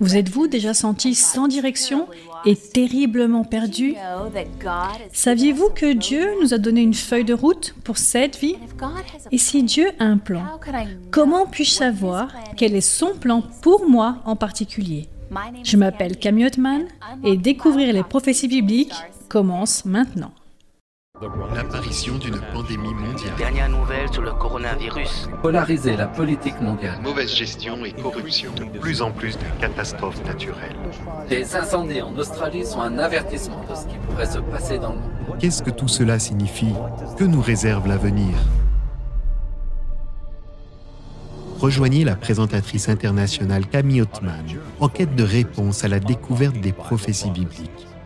Vous êtes-vous déjà senti sans direction et terriblement perdu? Saviez-vous que Dieu nous a donné une feuille de route pour cette vie? Et si Dieu a un plan, comment puis-je savoir quel est son plan pour moi en particulier? Je m'appelle Camille Ottman et découvrir les prophéties bibliques commence maintenant. L'apparition d'une pandémie mondiale. Dernière nouvelle sur le coronavirus. Polariser la politique mondiale. Mauvaise gestion et corruption. De plus en plus de catastrophes naturelles. Les incendies en Australie sont un avertissement de ce qui pourrait se passer dans le monde. Qu'est-ce que tout cela signifie? Que nous réserve l'avenir? Rejoignez la présentatrice internationale Camille Ottman en quête de réponse à la découverte des prophéties bibliques.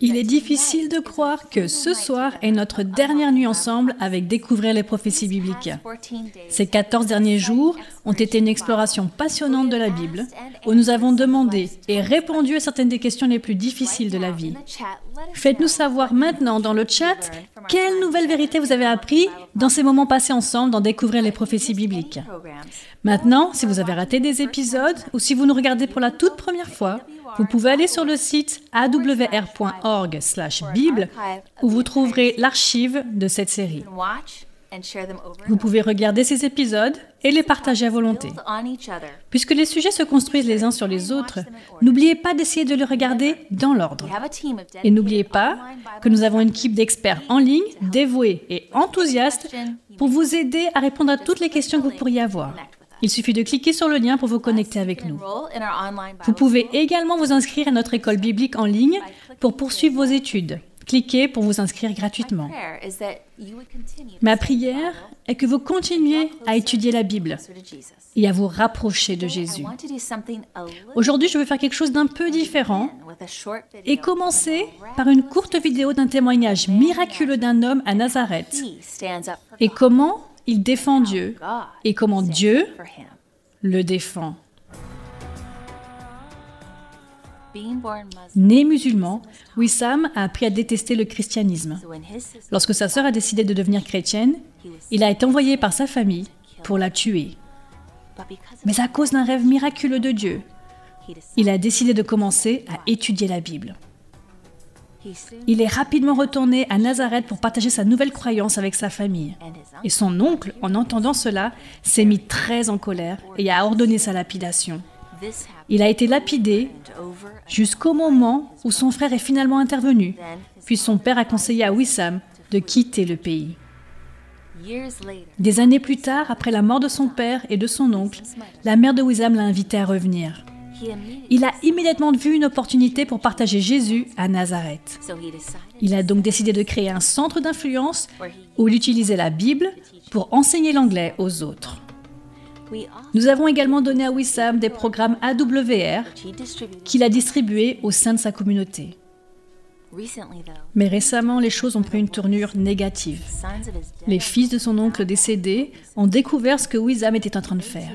Il est difficile de croire que ce soir est notre dernière nuit ensemble avec Découvrir les prophéties bibliques. Ces 14 derniers jours ont été une exploration passionnante de la Bible, où nous avons demandé et répondu à certaines des questions les plus difficiles de la vie. Faites-nous savoir maintenant dans le chat quelle nouvelle vérité vous avez appris dans ces moments passés ensemble dans Découvrir les prophéties bibliques. Maintenant, si vous avez raté des épisodes ou si vous nous regardez pour la toute première fois, vous pouvez aller sur le site awr.org/bible où vous trouverez l'archive de cette série. Vous pouvez regarder ces épisodes et les partager à volonté. Puisque les sujets se construisent les uns sur les autres, n'oubliez pas d'essayer de les regarder dans l'ordre. Et n'oubliez pas que nous avons une équipe d'experts en ligne, dévoués et enthousiastes pour vous aider à répondre à toutes les questions que vous pourriez avoir. Il suffit de cliquer sur le lien pour vous connecter avec nous. Vous pouvez également vous inscrire à notre école biblique en ligne pour poursuivre vos études. Cliquez pour vous inscrire gratuitement. Ma prière est que vous continuiez à étudier la Bible et à vous rapprocher de Jésus. Aujourd'hui, je veux faire quelque chose d'un peu différent et commencer par une courte vidéo d'un témoignage miraculeux d'un homme à Nazareth et comment il défend Dieu et comment Dieu le défend. Né musulman, Wissam a appris à détester le christianisme. Lorsque sa sœur a décidé de devenir chrétienne, il a été envoyé par sa famille pour la tuer. Mais à cause d'un rêve miraculeux de Dieu, il a décidé de commencer à étudier la Bible. Il est rapidement retourné à Nazareth pour partager sa nouvelle croyance avec sa famille. Et son oncle, en entendant cela, s'est mis très en colère et a ordonné sa lapidation. Il a été lapidé jusqu'au moment où son frère est finalement intervenu, puis son père a conseillé à Wissam de quitter le pays. Des années plus tard, après la mort de son père et de son oncle, la mère de Wissam l'a invité à revenir. Il a immédiatement vu une opportunité pour partager Jésus à Nazareth. Il a donc décidé de créer un centre d'influence où il utilisait la Bible pour enseigner l'anglais aux autres. Nous avons également donné à Wissam des programmes AWR qu'il a distribués au sein de sa communauté. Mais récemment, les choses ont pris une tournure négative. Les fils de son oncle décédé ont découvert ce que Wissam était en train de faire.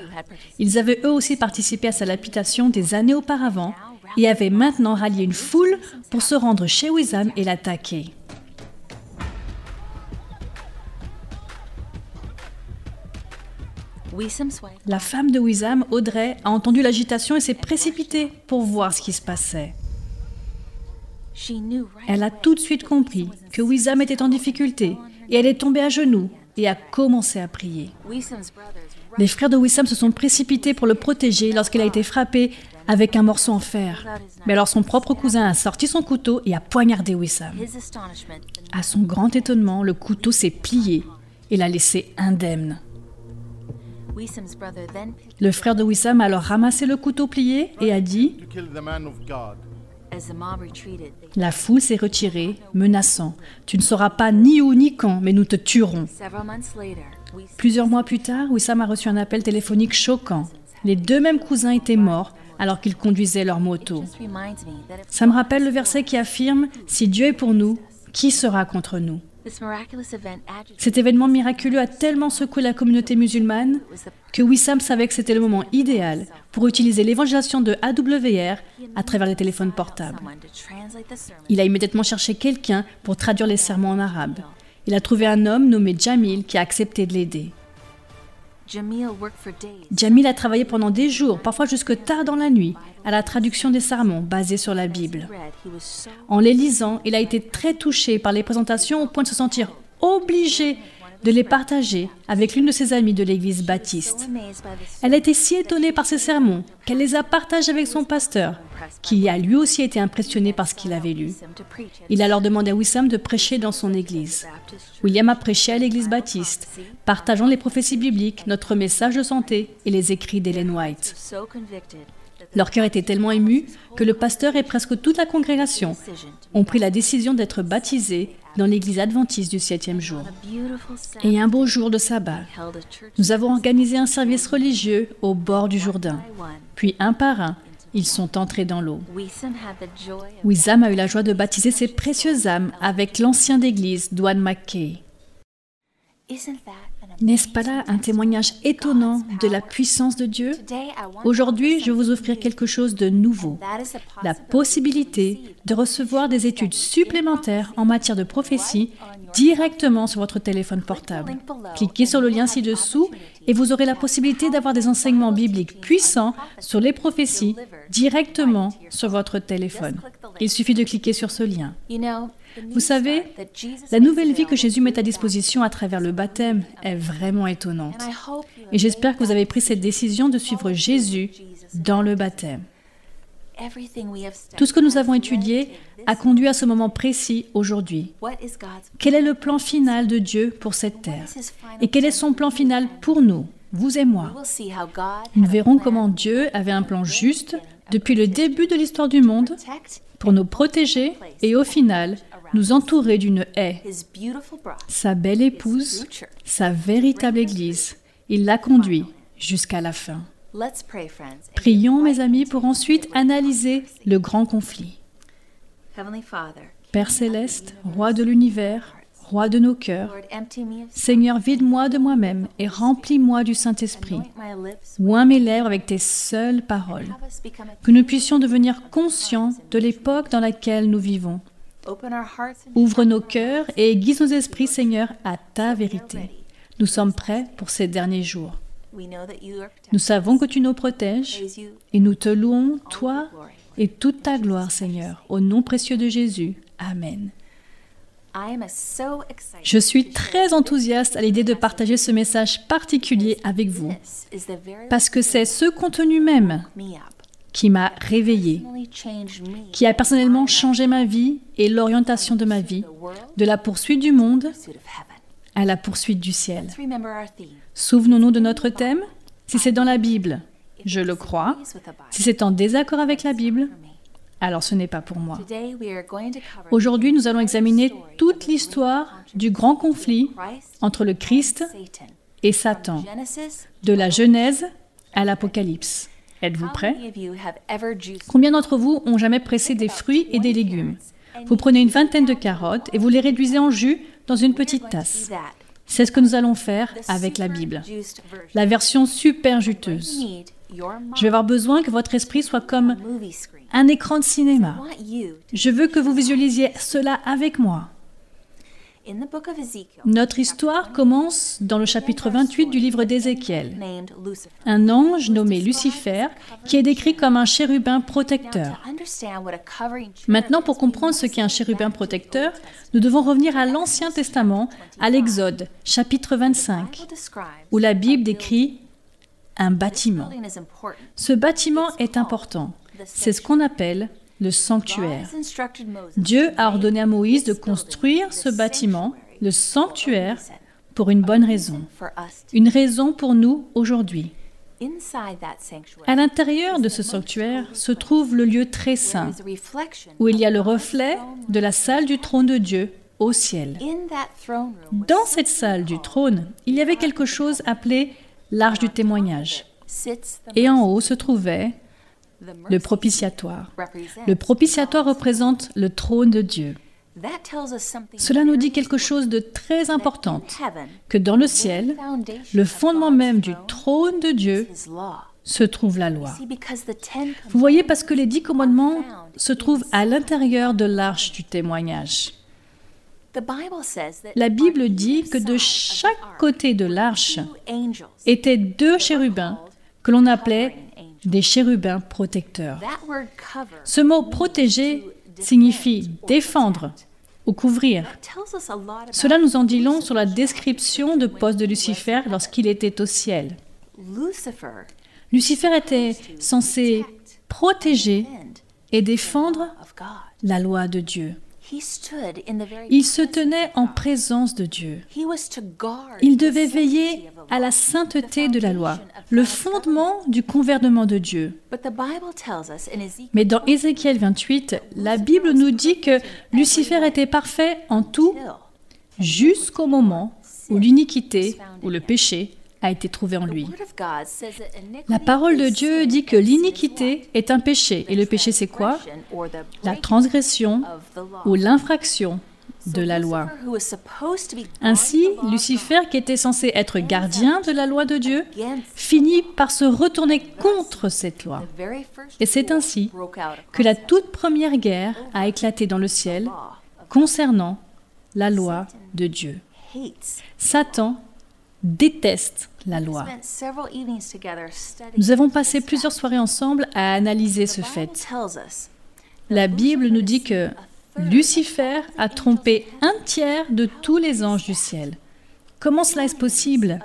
Ils avaient eux aussi participé à sa lapidation des années auparavant et avaient maintenant rallié une foule pour se rendre chez Wissam et l'attaquer. La femme de Wissam, Audrey, a entendu l'agitation et s'est précipitée pour voir ce qui se passait. Elle a tout de suite compris que Wissam était en difficulté et elle est tombée à genoux et a commencé à prier. Les frères de Wissam se sont précipités pour le protéger lorsqu'il a été frappé avec un morceau en fer. Mais alors son propre cousin a sorti son couteau et a poignardé Wissam. À son grand étonnement, le couteau s'est plié et l'a laissé indemne. Le frère de Wissam a alors ramassé le couteau plié et a dit La foule s'est retirée, menaçant Tu ne sauras pas ni où ni quand, mais nous te tuerons. Plusieurs mois plus tard, Wissam a reçu un appel téléphonique choquant. Les deux mêmes cousins étaient morts alors qu'ils conduisaient leur moto. Ça me rappelle le verset qui affirme Si Dieu est pour nous, qui sera contre nous? Cet événement miraculeux a tellement secoué la communauté musulmane que Wissam savait que c'était le moment idéal pour utiliser l'évangélisation de AWR à travers les téléphones portables. Il a immédiatement cherché quelqu'un pour traduire les sermons en arabe. Il a trouvé un homme nommé Jamil qui a accepté de l'aider. Jamil a travaillé pendant des jours, parfois jusque tard dans la nuit, à la traduction des sermons basés sur la Bible. En les lisant, il a été très touché par les présentations au point de se sentir obligé de les partager avec l'une de ses amies de l'église baptiste. Elle a été si étonnée par ces sermons qu'elle les a partagés avec son pasteur, qui a lui aussi été impressionné par ce qu'il avait lu. Il a alors demandé à Wissam de prêcher dans son église. William a prêché à l'église baptiste, partageant les prophéties bibliques, notre message de santé et les écrits d'Ellen White. Leur cœur était tellement ému que le pasteur et presque toute la congrégation ont pris la décision d'être baptisés dans l'église adventiste du septième jour. Et un beau jour de sabbat, nous avons organisé un service religieux au bord du Jourdain. Puis un par un, ils sont entrés dans l'eau. Wissam a eu la joie de baptiser ses précieuses âmes avec l'ancien d'église, Dwan McKay. N'est-ce pas là un témoignage étonnant de la puissance de Dieu? Aujourd'hui, je vais vous offrir quelque chose de nouveau, la possibilité de recevoir des études supplémentaires en matière de prophétie directement sur votre téléphone portable. Cliquez sur le lien ci-dessous et vous aurez la possibilité d'avoir des enseignements bibliques puissants sur les prophéties directement sur votre téléphone. Il suffit de cliquer sur ce lien. Vous savez, la nouvelle vie que Jésus met à disposition à travers le baptême est vraiment étonnante. Et j'espère que vous avez pris cette décision de suivre Jésus dans le baptême. Tout ce que nous avons étudié a conduit à ce moment précis aujourd'hui. Quel est le plan final de Dieu pour cette terre? Et quel est son plan final pour nous, vous et moi? Nous verrons comment Dieu avait un plan juste depuis le début de l'histoire du monde pour nous protéger et au final nous entourer d'une haie. Sa belle épouse, sa véritable Église, il l'a conduit jusqu'à la fin. Prions, mes amis, pour ensuite analyser le grand conflit. Père céleste, roi de l'univers, roi de nos cœurs, Seigneur, vide-moi de moi-même et remplis-moi du Saint-Esprit. Oins mes lèvres avec tes seules paroles. Que nous puissions devenir conscients de l'époque dans laquelle nous vivons. Ouvre nos cœurs et aiguise nos esprits, Seigneur, à ta vérité. Nous sommes prêts pour ces derniers jours. Nous savons que tu nous protèges et nous te louons, toi et toute ta gloire, Seigneur, au nom précieux de Jésus. Amen. Je suis très enthousiaste à l'idée de partager ce message particulier avec vous, parce que c'est ce contenu même qui m'a réveillé, qui a personnellement changé ma vie et l'orientation de ma vie, de la poursuite du monde à la poursuite du ciel. Souvenons-nous de notre thème. Si c'est dans la Bible, je le crois. Si c'est en désaccord avec la Bible, alors ce n'est pas pour moi. Aujourd'hui, nous allons examiner toute l'histoire du grand conflit entre le Christ et Satan, de la Genèse à l'Apocalypse. Êtes-vous prêts Combien d'entre vous ont jamais pressé des fruits et des légumes? Vous prenez une vingtaine de carottes et vous les réduisez en jus dans une petite tasse. C'est ce que nous allons faire avec la Bible. La version super juteuse. Je vais avoir besoin que votre esprit soit comme un écran de cinéma. Je veux que vous visualisiez cela avec moi. Notre histoire commence dans le chapitre 28 du livre d'Ézéchiel. Un ange nommé Lucifer qui est décrit comme un chérubin protecteur. Maintenant, pour comprendre ce qu'est un chérubin protecteur, nous devons revenir à l'Ancien Testament, à l'Exode, chapitre 25, où la Bible décrit un bâtiment. Ce bâtiment est important. C'est ce qu'on appelle le sanctuaire. Dieu a ordonné à Moïse de construire ce bâtiment, le sanctuaire, pour une bonne raison. Une raison pour nous aujourd'hui. À l'intérieur de ce sanctuaire se trouve le lieu très saint, où il y a le reflet de la salle du trône de Dieu au ciel. Dans cette salle du trône, il y avait quelque chose appelé l'arche du témoignage. Et en haut se trouvait le propitiatoire. Le propitiatoire représente le trône de Dieu. Cela nous dit quelque chose de très important, que dans le ciel, le fondement même du trône de Dieu se trouve la loi. Vous voyez, parce que les dix commandements se trouvent à l'intérieur de l'arche du témoignage. La Bible dit que de chaque côté de l'arche étaient deux chérubins que l'on appelait des chérubins protecteurs. Ce mot protéger signifie défendre ou couvrir. Cela nous en dit long sur la description de poste de Lucifer lorsqu'il était au ciel. Lucifer était censé protéger et défendre la loi de Dieu. Il se tenait en présence de Dieu. Il devait veiller à la sainteté de la loi, le fondement du gouvernement de Dieu. Mais dans Ézéchiel 28, la Bible nous dit que Lucifer était parfait en tout jusqu'au moment où l'iniquité ou le péché a été trouvé en lui. La parole de Dieu dit que l'iniquité est un péché. Et le péché, c'est quoi? La transgression ou l'infraction de la loi. Ainsi, Lucifer, qui était censé être gardien de la loi de Dieu, finit par se retourner contre cette loi. Et c'est ainsi que la toute première guerre a éclaté dans le ciel concernant la loi de Dieu. Satan déteste la loi. Nous avons passé plusieurs soirées ensemble à analyser ce fait. La Bible nous dit que Lucifer a trompé un tiers de tous les anges du ciel? Comment cela est possible?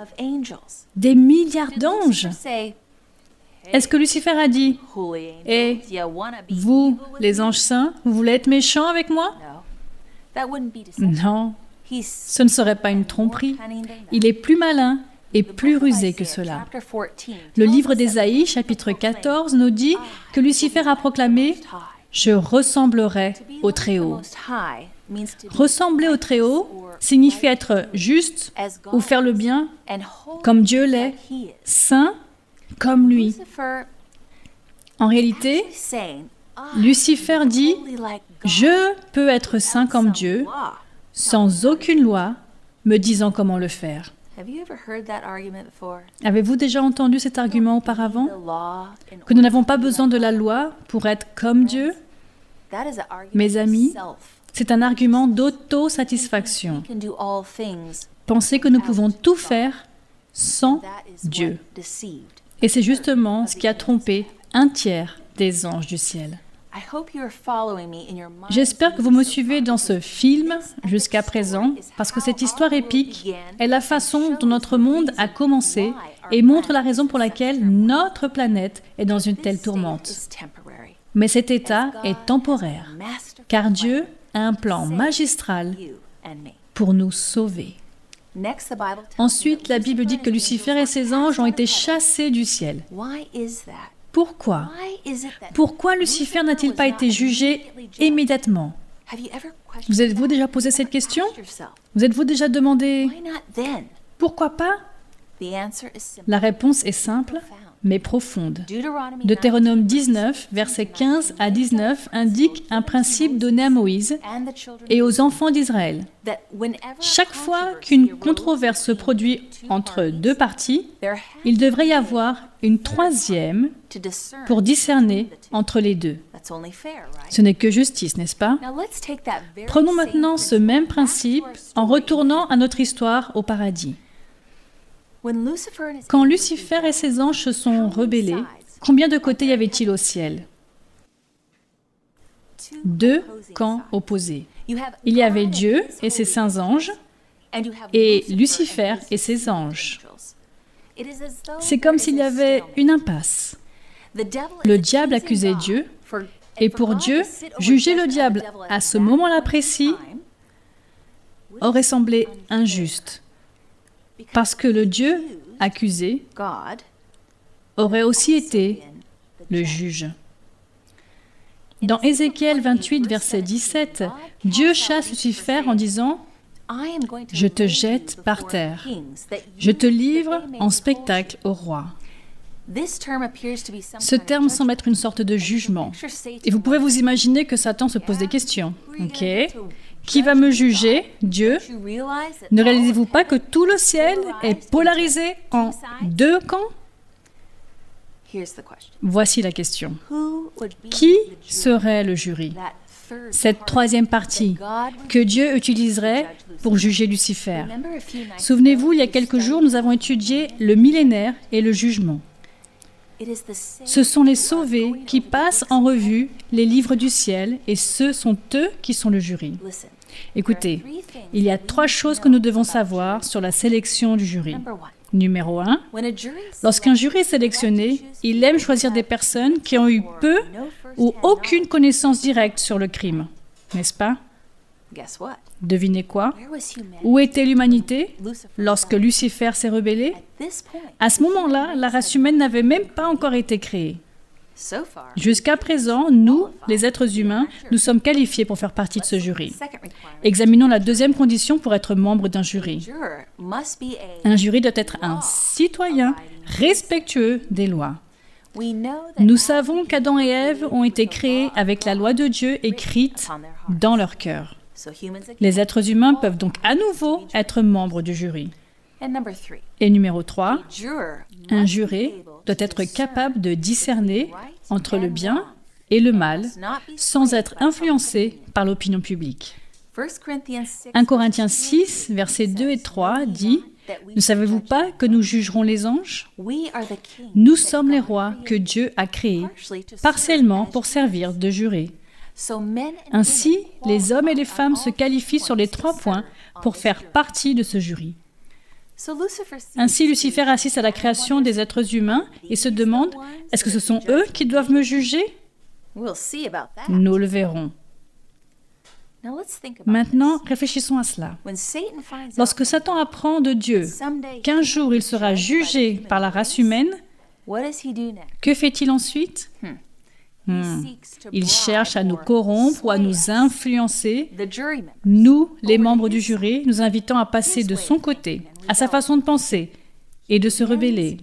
Des milliards d'anges. Est-ce que Lucifer a dit Et eh, vous, les anges saints, vous voulez être méchants avec moi? Non, ce ne serait pas une tromperie. Il est plus malin et plus rusé que cela. Le livre d'Ésaïe, chapitre 14, nous dit que Lucifer a proclamé Je ressemblerai au Très-Haut. Ressembler au Très-Haut signifie être juste ou faire le bien comme Dieu l'est, saint comme lui. En réalité, Lucifer dit Je peux être saint comme Dieu sans aucune loi me disant comment le faire. Avez-vous déjà entendu cet argument auparavant? Que nous n'avons pas besoin de la loi pour être comme Dieu? Mes amis, c'est un argument d'autosatisfaction. Pensez que nous pouvons tout faire sans Dieu. Et c'est justement ce qui a trompé un tiers des anges du ciel. J'espère que vous me suivez dans ce film jusqu'à présent, parce que cette histoire épique est la façon dont notre monde a commencé et montre la raison pour laquelle notre planète est dans une telle tourmente. Mais cet état est temporaire, car Dieu a un plan magistral pour nous sauver. Ensuite, la Bible dit que Lucifer et ses anges ont été chassés du ciel. Pourquoi Pourquoi Lucifer n'a-t-il pas été jugé immédiatement Vous êtes-vous déjà posé cette question? Vous êtes-vous déjà demandé? Pourquoi pas? La réponse est simple mais profonde. Deutéronome 19, versets 15 à 19 indique un principe donné à Moïse et aux enfants d'Israël. Chaque fois qu'une controverse se produit entre deux parties, il devrait y avoir une troisième pour discerner entre les deux. Ce n'est que justice, n'est-ce pas? Prenons maintenant ce même principe en retournant à notre histoire au paradis. Quand Lucifer et ses anges se sont rebellés, combien de côtés y avait-il au ciel Deux camps opposés. Il y avait Dieu et ses saints anges, et Lucifer et ses anges. C'est comme s'il y avait une impasse. Le diable accusait Dieu, et pour Dieu, juger le diable à ce moment-là précis aurait semblé injuste parce que le Dieu accusé aurait aussi été le juge. Dans Ézéchiel 28, verset 17, Dieu chasse Lucifer en disant Je te jette par terre, je te livre en spectacle au roi. Ce terme semble être une sorte de jugement. Et vous pouvez vous imaginer que Satan se pose des questions. Ok Qui va me juger Dieu? Ne réalisez-vous pas que tout le ciel est polarisé en deux camps? Voici la question. Qui serait le jury? Cette troisième partie que Dieu utiliserait pour juger Lucifer. Souvenez-vous, il y a quelques jours, nous avons étudié le millénaire et le jugement. Ce sont les sauvés qui passent en revue les livres du ciel et ce sont eux qui sont le jury. Écoutez, il y a trois choses que nous devons savoir sur la sélection du jury. Numéro 1, lorsqu'un jury est sélectionné, il aime choisir des personnes qui ont eu peu ou aucune connaissance directe sur le crime. N'est-ce pas? Devinez quoi? Où était l'humanité? Lorsque Lucifer s'est rebellé? À ce moment-là, la race humaine n'avait même pas encore été créée. Jusqu'à présent, nous, les êtres humains, nous sommes qualifiés pour faire partie de ce jury. Examinons la deuxième condition pour être membre d'un jury. Un jury doit être un citoyen respectueux des lois. Nous savons qu'Adam et Ève ont été créés avec la loi de Dieu écrite dans leur cœur. Les êtres humains peuvent donc à nouveau être membres du jury. Et numéro 3, un juré doit être capable de discerner entre le bien et le mal sans être influencé par l'opinion publique. 1 Corinthiens 6, versets 2 et 3 dit Ne savez-vous pas que nous jugerons les anges? Nous sommes les rois que Dieu a créés partiellement pour servir de jurés. Ainsi, les hommes et les femmes se qualifient sur les trois points pour faire partie de ce jury. Ainsi, Lucifer assiste à la création des êtres humains et se demande, est-ce que ce sont eux qui doivent me juger? Nous le verrons. Maintenant, réfléchissons à cela. Lorsque Satan apprend de Dieu qu'un jour il sera jugé par la race humaine, que fait-il ensuite? Hmm. Il cherche à nous corrompre ou à nous influencer. Nous, les membres du jury, nous invitons à passer de son côté, à sa façon de penser et de se rebeller.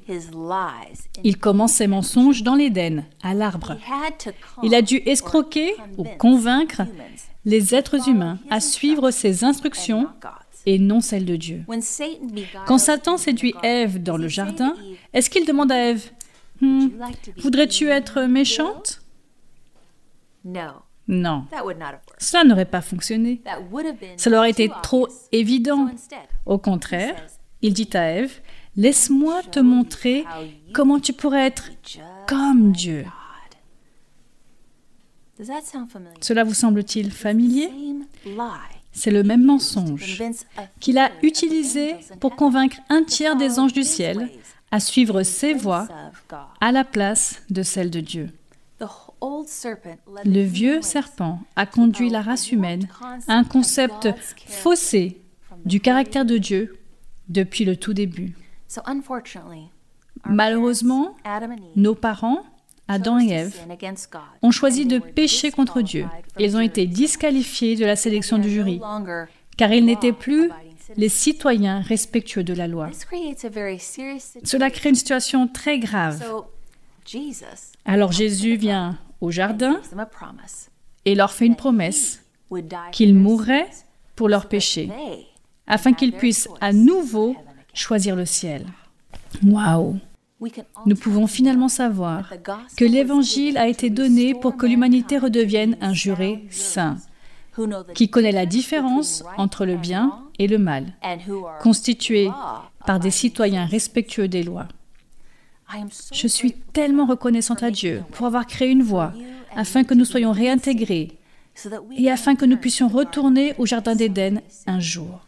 Il commence ses mensonges dans l'Éden, à l'arbre. Il a dû escroquer ou convaincre les êtres humains à suivre ses instructions et non celles de Dieu. Quand Satan séduit Ève dans le jardin, est-ce qu'il demande à Ève hmm, Voudrais-tu être méchante non. Cela n'aurait pas fonctionné. Cela aurait été trop évident. Au contraire, il dit à Ève, Laisse-moi te montrer comment tu pourrais être comme Dieu. Cela vous semble-t-il familier? C'est le même mensonge qu'il a utilisé pour convaincre un tiers des anges du ciel à suivre ses voies à la place de celle de Dieu. Le vieux serpent a conduit la race humaine à un concept faussé du caractère de Dieu depuis le tout début. Malheureusement, nos parents, Adam et Ève, ont choisi de pécher contre Dieu. Ils ont été disqualifiés de la sélection du jury, car ils n'étaient plus les citoyens respectueux de la loi. Cela crée une situation très grave. Alors Jésus vient au jardin et leur fait une promesse qu'il mourrait pour leurs péchés, afin qu'ils puissent à nouveau choisir le ciel. Waouh Nous pouvons finalement savoir que l'Évangile a été donné pour que l'humanité redevienne un juré saint, qui connaît la différence entre le bien et le mal, constitué par des citoyens respectueux des lois. Je suis tellement reconnaissante à Dieu pour avoir créé une voie afin que nous soyons réintégrés et afin que nous puissions retourner au Jardin d'Éden un jour.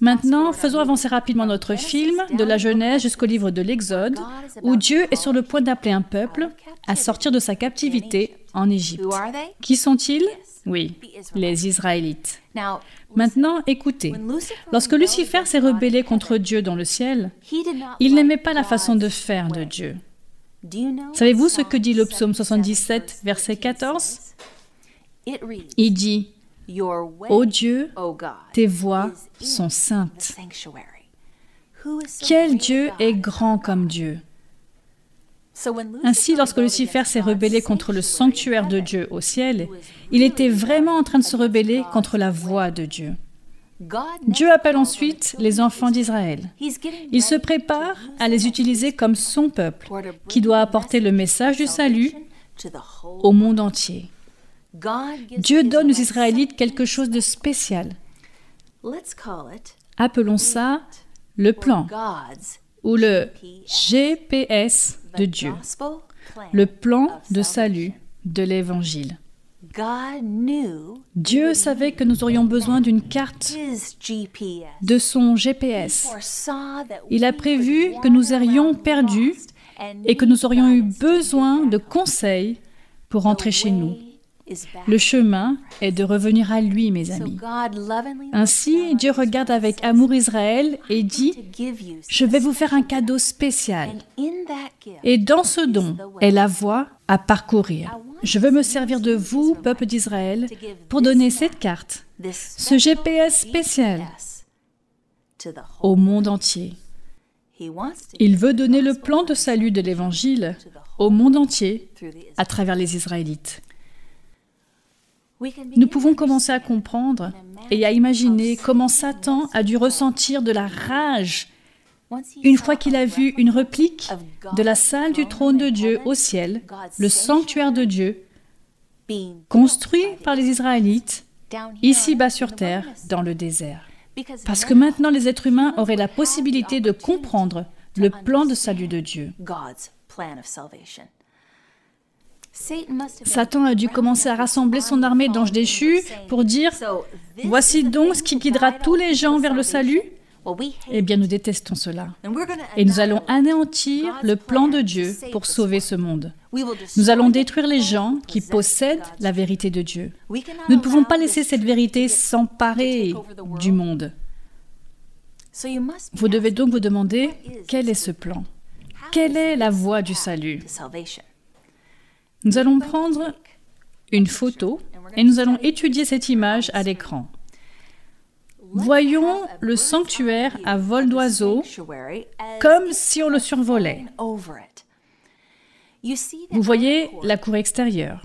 Maintenant, faisons avancer rapidement notre film de la Genèse jusqu'au livre de l'Exode, où Dieu est sur le point d'appeler un peuple à sortir de sa captivité en Égypte. Qui sont-ils? Oui, les Israélites. Maintenant, écoutez, lorsque Lucifer s'est rebellé contre Dieu dans le ciel, il n'aimait pas la façon de faire de Dieu. Savez-vous ce que dit le psaume 77, verset 14 Il dit, Ô Dieu, tes voix sont saintes. Quel Dieu est grand comme Dieu? Ainsi, lorsque Lucifer s'est rebellé contre le sanctuaire de Dieu au ciel, il était vraiment en train de se rebeller contre la voix de Dieu. Dieu appelle ensuite les enfants d'Israël. Il se prépare à les utiliser comme son peuple, qui doit apporter le message du salut au monde entier. Dieu donne aux Israélites quelque chose de spécial. Appelons ça le plan ou le GPS de Dieu, le plan de salut de l'Évangile. Dieu savait que nous aurions besoin d'une carte de son GPS. Il a prévu que nous irions perdus et que nous aurions eu besoin de conseils pour rentrer chez nous. Le chemin est de revenir à lui, mes amis. Ainsi, Dieu regarde avec amour Israël et dit, je vais vous faire un cadeau spécial. Et dans ce don est la voie à parcourir. Je veux me servir de vous, peuple d'Israël, pour donner cette carte, ce GPS spécial au monde entier. Il veut donner le plan de salut de l'Évangile au monde entier à travers les Israélites. Nous pouvons commencer à comprendre et à imaginer comment Satan a dû ressentir de la rage une fois qu'il a vu une réplique de la salle du trône de Dieu au ciel, le sanctuaire de Dieu, construit par les Israélites, ici-bas sur terre, dans le désert. Parce que maintenant les êtres humains auraient la possibilité de comprendre le plan de salut de Dieu. Satan a dû commencer à rassembler son armée d'anges déchus pour dire Voici donc ce qui guidera tous les gens vers le salut. Eh bien, nous détestons cela. Et nous allons anéantir le plan de Dieu pour sauver ce monde. Nous allons détruire les gens qui possèdent la vérité de Dieu. Nous ne pouvons pas laisser cette vérité s'emparer du monde. Vous devez donc vous demander quel est ce plan? Quelle est la voie du salut? Nous allons prendre une photo et nous allons étudier cette image à l'écran. Voyons le sanctuaire à vol d'oiseau comme si on le survolait. Vous voyez la cour extérieure.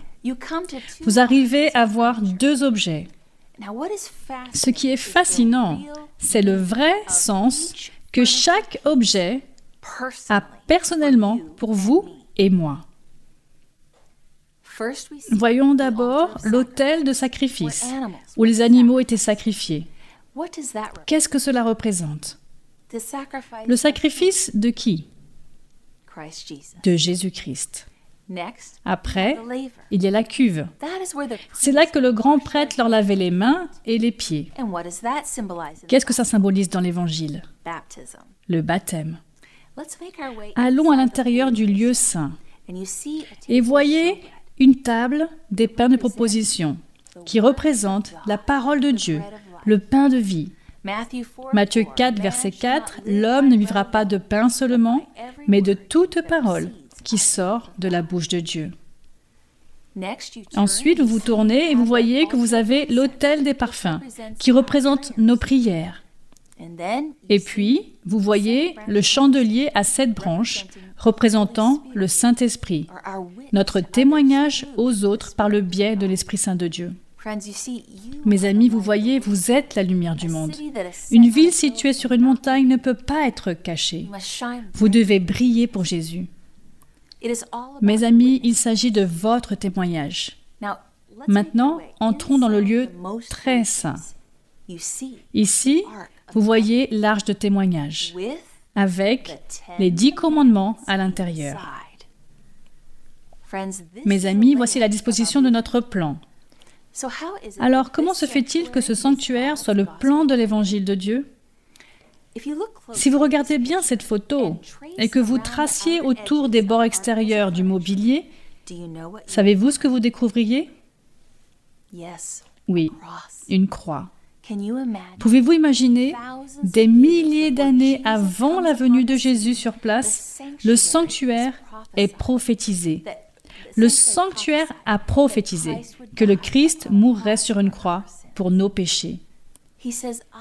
Vous arrivez à voir deux objets. Ce qui est fascinant, c'est le vrai sens que chaque objet a personnellement pour vous et moi. Voyons d'abord l'autel de sacrifice, où les animaux étaient sacrifiés. Qu'est-ce que cela représente? Le sacrifice de qui? De Jésus-Christ. Après, il y a la cuve. C'est là que le grand prêtre leur lavait les mains et les pieds. Qu'est-ce que ça symbolise dans l'Évangile? Le baptême. Allons à l'intérieur du lieu saint. Et voyez une table des pains de proposition qui représente la parole de Dieu, le pain de vie. Matthieu 4, verset 4, L'homme ne vivra pas de pain seulement, mais de toute parole qui sort de la bouche de Dieu. Ensuite, vous vous tournez et vous voyez que vous avez l'autel des parfums, qui représente nos prières. Et puis, vous voyez le chandelier à sept branches représentant le Saint-Esprit, notre témoignage aux autres par le biais de l'Esprit Saint de Dieu. Mes amis, vous voyez, vous êtes la lumière du monde. Une ville située sur une montagne ne peut pas être cachée. Vous devez briller pour Jésus. Mes amis, il s'agit de votre témoignage. Maintenant, entrons dans le lieu très saint. Ici, vous voyez l'arche de témoignage avec les dix commandements à l'intérieur. Mes amis, voici la disposition de notre plan. Alors, comment se fait-il que ce sanctuaire soit le plan de l'évangile de Dieu? Si vous regardez bien cette photo et que vous traciez autour des bords extérieurs du mobilier, savez-vous ce que vous découvririez Oui, une croix. Pouvez-vous imaginer, des milliers d'années avant la venue de Jésus sur place, le sanctuaire est prophétisé. Le sanctuaire a prophétisé que le Christ mourrait sur une croix pour nos péchés.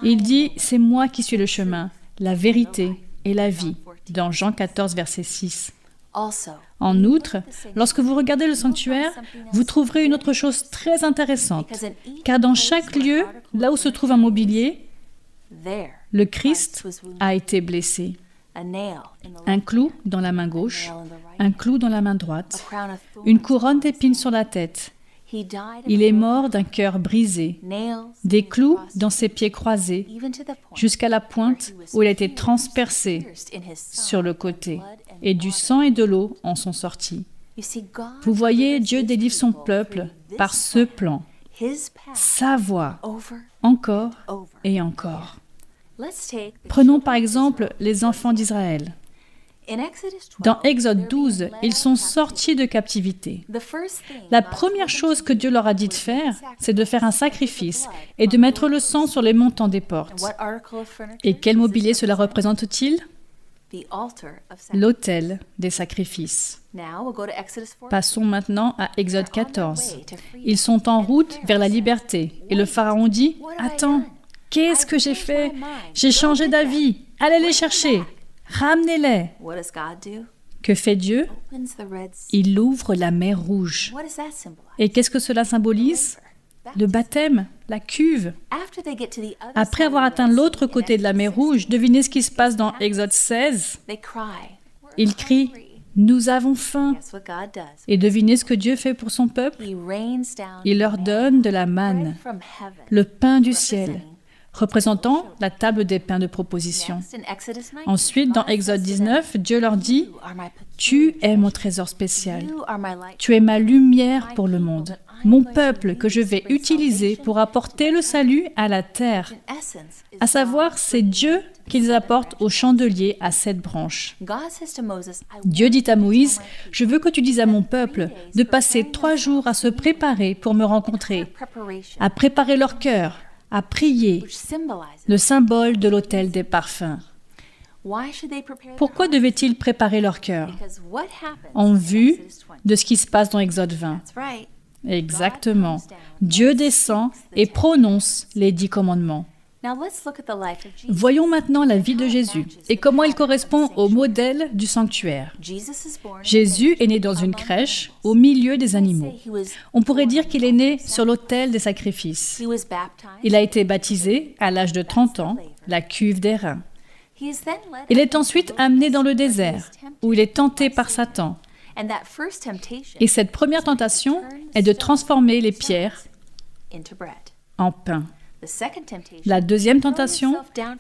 Il dit, c'est moi qui suis le chemin, la vérité et la vie, dans Jean 14, verset 6. En outre, lorsque vous regardez le sanctuaire, vous trouverez une autre chose très intéressante, car dans chaque lieu, là où se trouve un mobilier, le Christ a été blessé. Un clou dans la main gauche, un clou dans la main droite, une couronne d'épines sur la tête. Il est mort d'un cœur brisé, des clous dans ses pieds croisés, jusqu'à la pointe où il a été transpercé sur le côté, et du sang et de l'eau en sont sortis. Vous voyez, Dieu délivre son peuple par ce plan, sa voix, encore et encore. Prenons par exemple les enfants d'Israël. Dans Exode 12, ils sont sortis de captivité. La première chose que Dieu leur a dit de faire, c'est de faire un sacrifice et de mettre le sang sur les montants des portes. Et quel mobilier cela représente-t-il? L'autel des sacrifices. Passons maintenant à Exode 14. Ils sont en route vers la liberté. Et le Pharaon dit, Attends, qu'est-ce que j'ai fait? J'ai changé d'avis. Allez les chercher. Ramenez-les. Que fait Dieu? Il ouvre la mer rouge. Et qu'est-ce que cela symbolise? Le baptême, la cuve. Après avoir atteint l'autre côté de la mer rouge, devinez ce qui se passe dans Exode 16. Ils crient nous avons faim. Et devinez ce que Dieu fait pour son peuple? Il leur donne de la manne, le pain du ciel, représentant la table des pains de proposition. Ensuite, dans Exode 19, Dieu leur dit, Tu es mon trésor spécial, tu es ma lumière pour le monde, mon peuple que je vais utiliser pour apporter le salut à la terre. À savoir, c'est Dieu qu'ils apportent au chandelier à cette branche. Dieu dit à Moïse, Je veux que tu dises à mon peuple de passer trois jours à se préparer pour me rencontrer, à préparer leur cœur, à prier, le symbole de l'autel des parfums. Pourquoi devaient-ils préparer leur cœur En vue de ce qui se passe dans Exode 20. Exactement. Dieu descend et prononce les dix commandements. Voyons maintenant la vie de Jésus et comment il correspond au modèle du sanctuaire. Jésus est né dans une crèche au milieu des animaux. On pourrait dire qu'il est né sur l'autel des sacrifices. Il a été baptisé à l'âge de 30 ans, la cuve des reins. Il est ensuite amené dans le désert, où il est tenté par Satan. Et cette première tentation est de transformer les pierres en pain. La deuxième tentation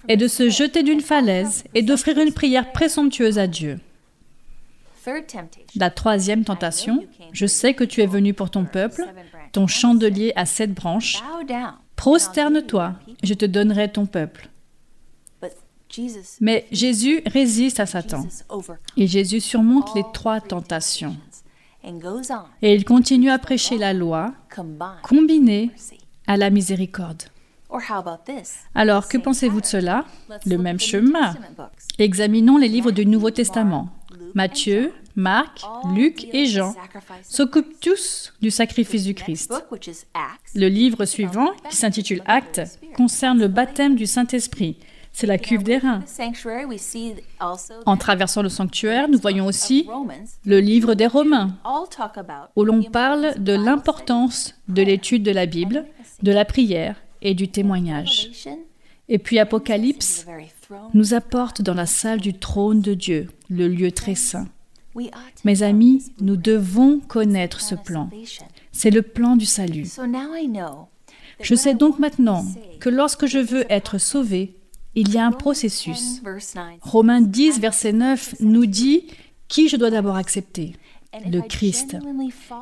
est de se jeter d'une falaise et d'offrir une prière présomptueuse à Dieu. La troisième tentation, je sais que tu es venu pour ton peuple, ton chandelier à sept branches. Prosterne-toi, je te donnerai ton peuple. Mais Jésus résiste à Satan. Et Jésus surmonte les trois tentations. Et il continue à prêcher la loi combinée à la miséricorde. Alors, que pensez-vous de cela? Le même chemin. Examinons les livres du Nouveau Testament. Matthieu, Marc, Luc et Jean s'occupent tous du sacrifice du Christ. Le livre suivant, qui s'intitule Actes, concerne le baptême du Saint-Esprit. C'est la cuve des reins. En traversant le sanctuaire, nous voyons aussi le livre des Romains, où l'on parle de l'importance de l'étude de la Bible, de la prière et du témoignage. Et puis Apocalypse nous apporte dans la salle du trône de Dieu, le lieu très saint. Mes amis, nous devons connaître ce plan. C'est le plan du salut. Je sais donc maintenant que lorsque je veux être sauvé, il y a un processus. Romains 10, verset 9 nous dit qui je dois d'abord accepter? Le Christ.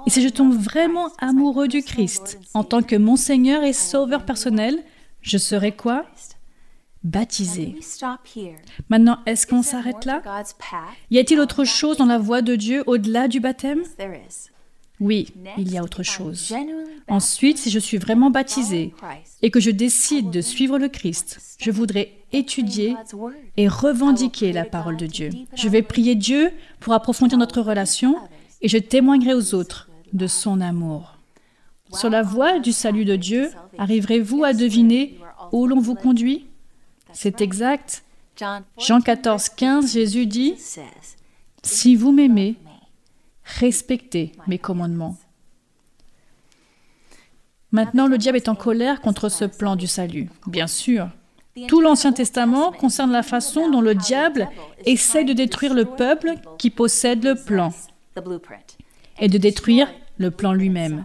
Et si je tombe vraiment amoureux du Christ en tant que mon Seigneur et Sauveur personnel, je serai quoi? Baptisé. Maintenant, est-ce qu'on s'arrête là? Y a-t-il autre chose dans la voie de Dieu au-delà du baptême? Oui, il y a autre chose. Ensuite, si je suis vraiment baptisé et que je décide de suivre le Christ, je voudrais étudier et revendiquer la parole de Dieu. Je vais prier Dieu pour approfondir notre relation et je témoignerai aux autres de son amour. Sur la voie du salut de Dieu, arriverez-vous à deviner où l'on vous conduit? C'est exact. Jean 14, 15, Jésus dit, Si vous m'aimez, respectez mes commandements. Maintenant, le diable est en colère contre ce plan du salut. Bien sûr, tout l'Ancien Testament concerne la façon dont le diable essaie de détruire le peuple qui possède le plan et de détruire le plan lui-même.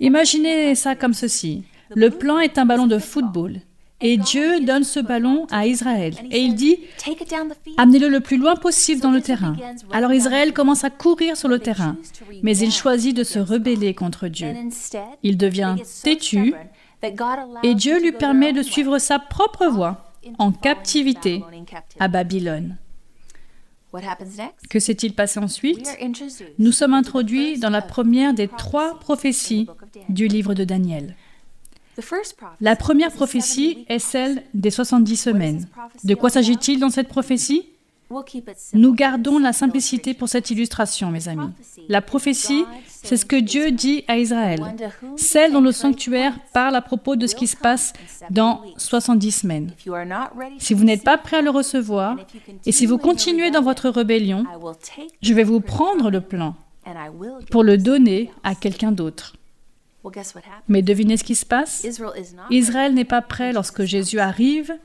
Imaginez ça comme ceci. Le plan est un ballon de football. Et Dieu donne ce ballon à Israël. Et il dit, amenez-le le plus loin possible dans le terrain. Alors Israël commence à courir sur le terrain, mais il choisit de se rebeller contre Dieu. Il devient têtu et Dieu lui permet de suivre sa propre voie en captivité à Babylone. Que s'est-il passé ensuite? Nous sommes introduits dans la première des trois prophéties du livre de Daniel. La première prophétie est celle des 70 semaines. De quoi s'agit-il dans cette prophétie? Nous gardons la simplicité pour cette illustration, mes amis. La prophétie, c'est ce que Dieu dit à Israël. Celle dont le sanctuaire parle à propos de ce qui se passe dans 70 semaines. Si vous n'êtes pas prêt à le recevoir, et si vous continuez dans votre rébellion, je vais vous prendre le plan pour le donner à quelqu'un d'autre. Mais devinez ce qui se passe? Israël n'est pas prêt lorsque Jésus arrive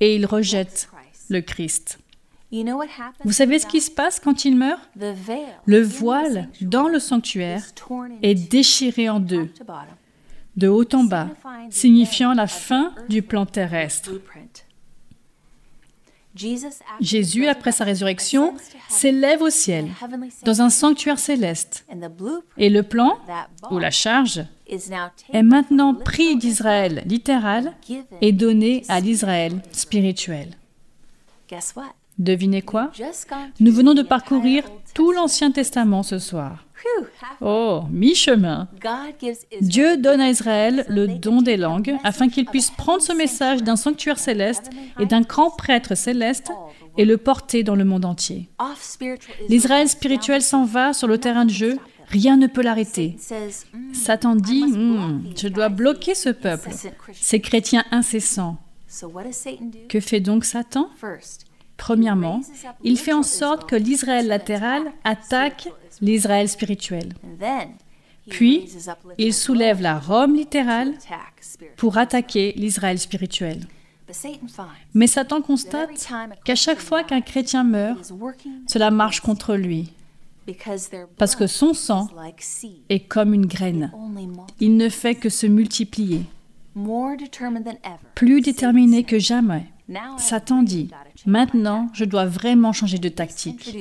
et il rejette le Christ. Vous savez ce qui se passe quand il meurt? Le voile dans le sanctuaire est déchiré en deux, de haut en bas, signifiant la fin du plan terrestre. Jésus, après sa résurrection, s'élève au ciel, dans un sanctuaire céleste. Et le plan, ou la charge, est maintenant pris d'Israël littéral et donné à l'Israël spirituel. Devinez quoi? Nous venons de parcourir tout l'Ancien Testament ce soir. Oh, mi-chemin. Dieu donne à Israël le don des langues afin qu'il puisse prendre ce message d'un sanctuaire céleste et d'un grand prêtre céleste et le porter dans le monde entier. L'Israël spirituel s'en va sur le terrain de jeu. Rien ne peut l'arrêter. Satan dit, hmm, je dois bloquer ce peuple, ces chrétiens incessants. Que fait donc Satan? Premièrement, il fait en sorte que l'Israël latéral attaque l'Israël spirituel. Puis, il soulève la Rome littérale pour attaquer l'Israël spirituel. Mais Satan constate qu'à chaque fois qu'un chrétien meurt, cela marche contre lui, parce que son sang est comme une graine. Il ne fait que se multiplier. Plus déterminé que jamais, Satan dit, maintenant, je dois vraiment changer de tactique.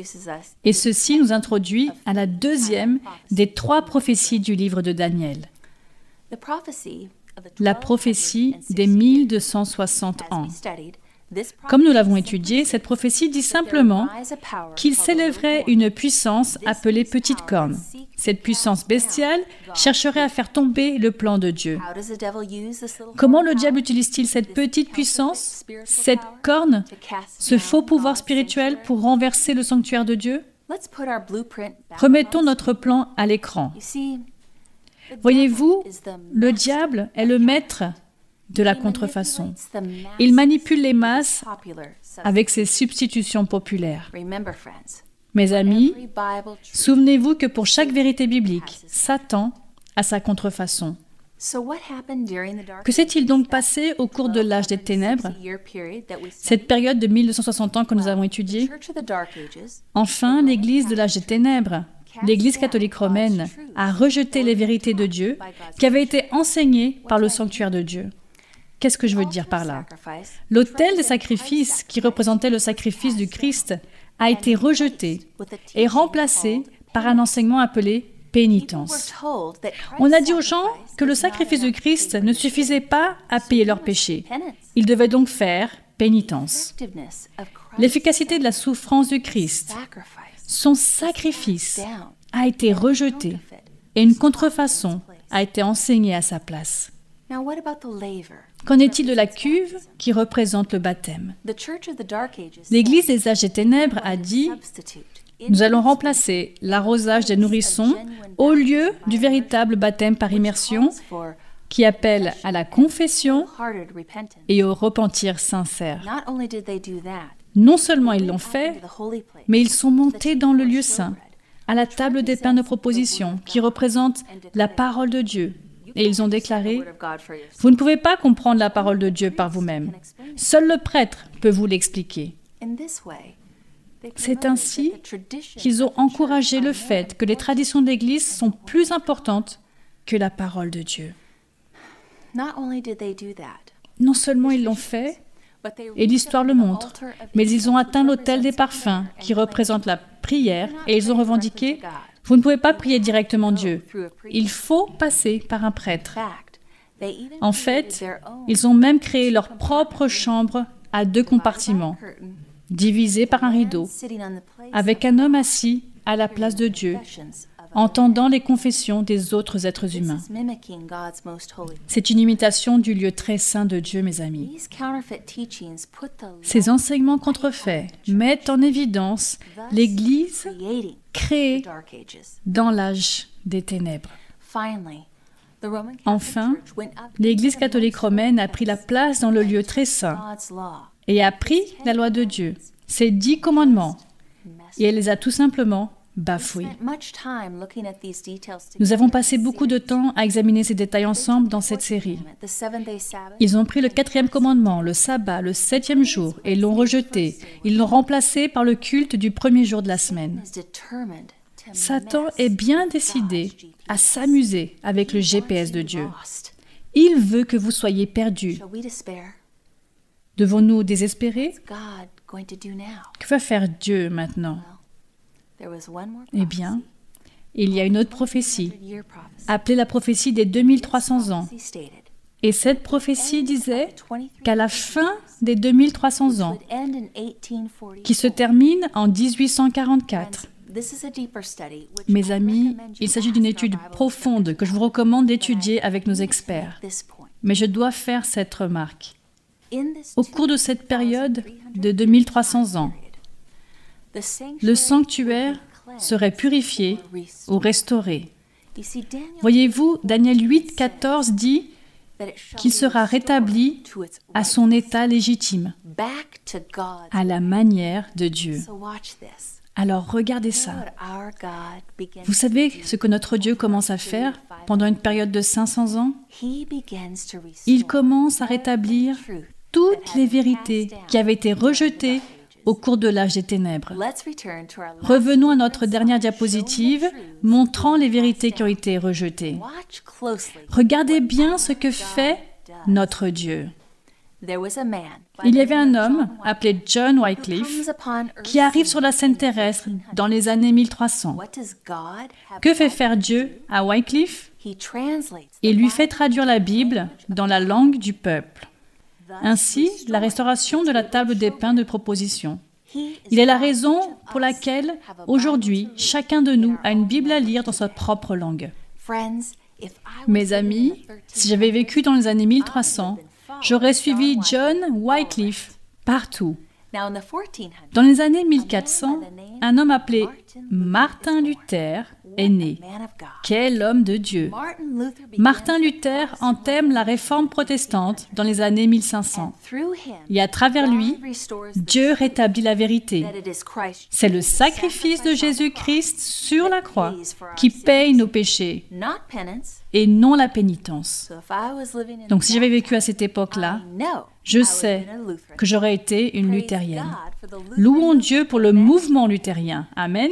Et ceci nous introduit à la deuxième des trois prophéties du livre de Daniel. La prophétie des 1260 ans. Comme nous l'avons étudié, cette prophétie dit simplement qu'il s'élèverait une puissance appelée petite corne. Cette puissance bestiale chercherait à faire tomber le plan de Dieu. Comment le diable utilise-t-il cette petite puissance, cette corne, ce faux pouvoir spirituel pour renverser le sanctuaire de Dieu? Remettons notre plan à l'écran. Voyez-vous, le diable est le maître de la contrefaçon. Il manipule les masses avec ses substitutions populaires. Mes amis, souvenez-vous que pour chaque vérité biblique, Satan a sa contrefaçon. Que s'est-il donc passé au cours de l'âge des ténèbres, cette période de 1260 ans que nous avons étudiée? Enfin, l'Église de l'âge des ténèbres, l'Église catholique romaine, a rejeté les vérités de Dieu qui avaient été enseignées par le sanctuaire de Dieu. Qu'est-ce que je veux dire par là? L'autel des sacrifices, qui représentait le sacrifice du Christ, a été rejeté et remplacé par un enseignement appelé pénitence. On a dit aux gens que le sacrifice du Christ ne suffisait pas à payer leurs péchés. Ils devaient donc faire pénitence. L'efficacité de la souffrance du Christ, son sacrifice, a été rejeté et une contrefaçon a été enseignée à sa place. Qu'en est-il de la cuve qui représente le baptême L'Église des âges des ténèbres a dit nous allons remplacer l'arrosage des nourrissons au lieu du véritable baptême par immersion qui appelle à la confession et au repentir sincère. Non seulement ils l'ont fait, mais ils sont montés dans le lieu saint à la table des pains de proposition qui représente la parole de Dieu. Et ils ont déclaré, vous ne pouvez pas comprendre la parole de Dieu par vous-même. Seul le prêtre peut vous l'expliquer. C'est ainsi qu'ils ont encouragé le fait que les traditions de l'Église sont plus importantes que la parole de Dieu. Non seulement ils l'ont fait, et l'histoire le montre, mais ils ont atteint l'autel des parfums qui représente la prière et ils ont revendiqué, vous ne pouvez pas prier directement Dieu, il faut passer par un prêtre. En fait, ils ont même créé leur propre chambre à deux compartiments, divisés par un rideau, avec un homme assis à la place de Dieu entendant les confessions des autres êtres humains. C'est une imitation du lieu très saint de Dieu, mes amis. Ces enseignements contrefaits mettent en évidence l'Église créée dans l'âge des ténèbres. Enfin, l'Église catholique romaine a pris la place dans le lieu très saint et a pris la loi de Dieu, ses dix commandements, et elle les a tout simplement Nous avons passé beaucoup de temps à examiner ces détails ensemble dans cette série. Ils ont pris le quatrième commandement, le sabbat, le septième jour, et l'ont rejeté. Ils l'ont remplacé par le culte du premier jour de la semaine. Satan est bien décidé à s'amuser avec le GPS de Dieu. Il veut que vous soyez perdus. Devons-nous désespérer? Que va faire Dieu maintenant? Eh bien, il y a une autre prophétie, appelée la prophétie des 2300 ans. Et cette prophétie disait qu'à la fin des 2300 ans, qui se termine en 1844, mes amis, il s'agit d'une étude profonde que je vous recommande d'étudier avec nos experts. Mais je dois faire cette remarque. Au cours de cette période de 2300 ans, le sanctuaire serait purifié ou restauré. Voyez-vous, Daniel 8, 14 dit qu'il sera rétabli à son état légitime, à la manière de Dieu. Alors regardez ça. Vous savez ce que notre Dieu commence à faire pendant une période de 500 ans? Il commence à rétablir toutes les vérités qui avaient été rejetées au cours de l'âge des ténèbres. Revenons à notre dernière diapositive montrant les vérités qui ont été rejetées. Regardez bien ce que fait notre Dieu. Il y avait un homme appelé John Wycliffe qui arrive sur la scène terrestre dans les années 1300. Que fait faire Dieu à Wycliffe? Il lui fait traduire la Bible dans la langue du peuple. Ainsi, la restauration de la table des pains de proposition. Il est la raison pour laquelle, aujourd'hui, chacun de nous a une Bible à lire dans sa propre langue. Mes amis, si j'avais vécu dans les années 1300, j'aurais suivi John Wycliffe partout. Dans les années 1400, un homme appelé Martin Luther est né. Quel homme de Dieu Martin Luther entame la réforme protestante dans les années 1500. Et à travers lui, Dieu rétablit la vérité. C'est le sacrifice de Jésus-Christ sur la croix qui paye nos péchés et non la pénitence. Donc si j'avais vécu à cette époque-là, je sais que j'aurais été une luthérienne. Louons Dieu pour le mouvement luthérien. Amen.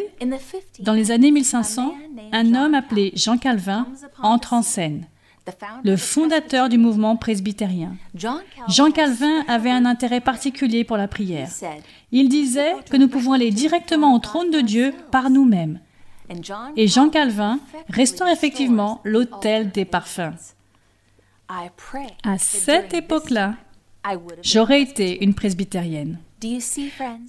Dans les années 1500, un homme appelé Jean Calvin entre en scène, le fondateur du mouvement presbytérien. Jean Calvin avait un intérêt particulier pour la prière. Il disait que nous pouvons aller directement au trône de Dieu par nous-mêmes. Et Jean Calvin restaure effectivement l'autel des parfums. À cette époque-là, j'aurais été une presbytérienne.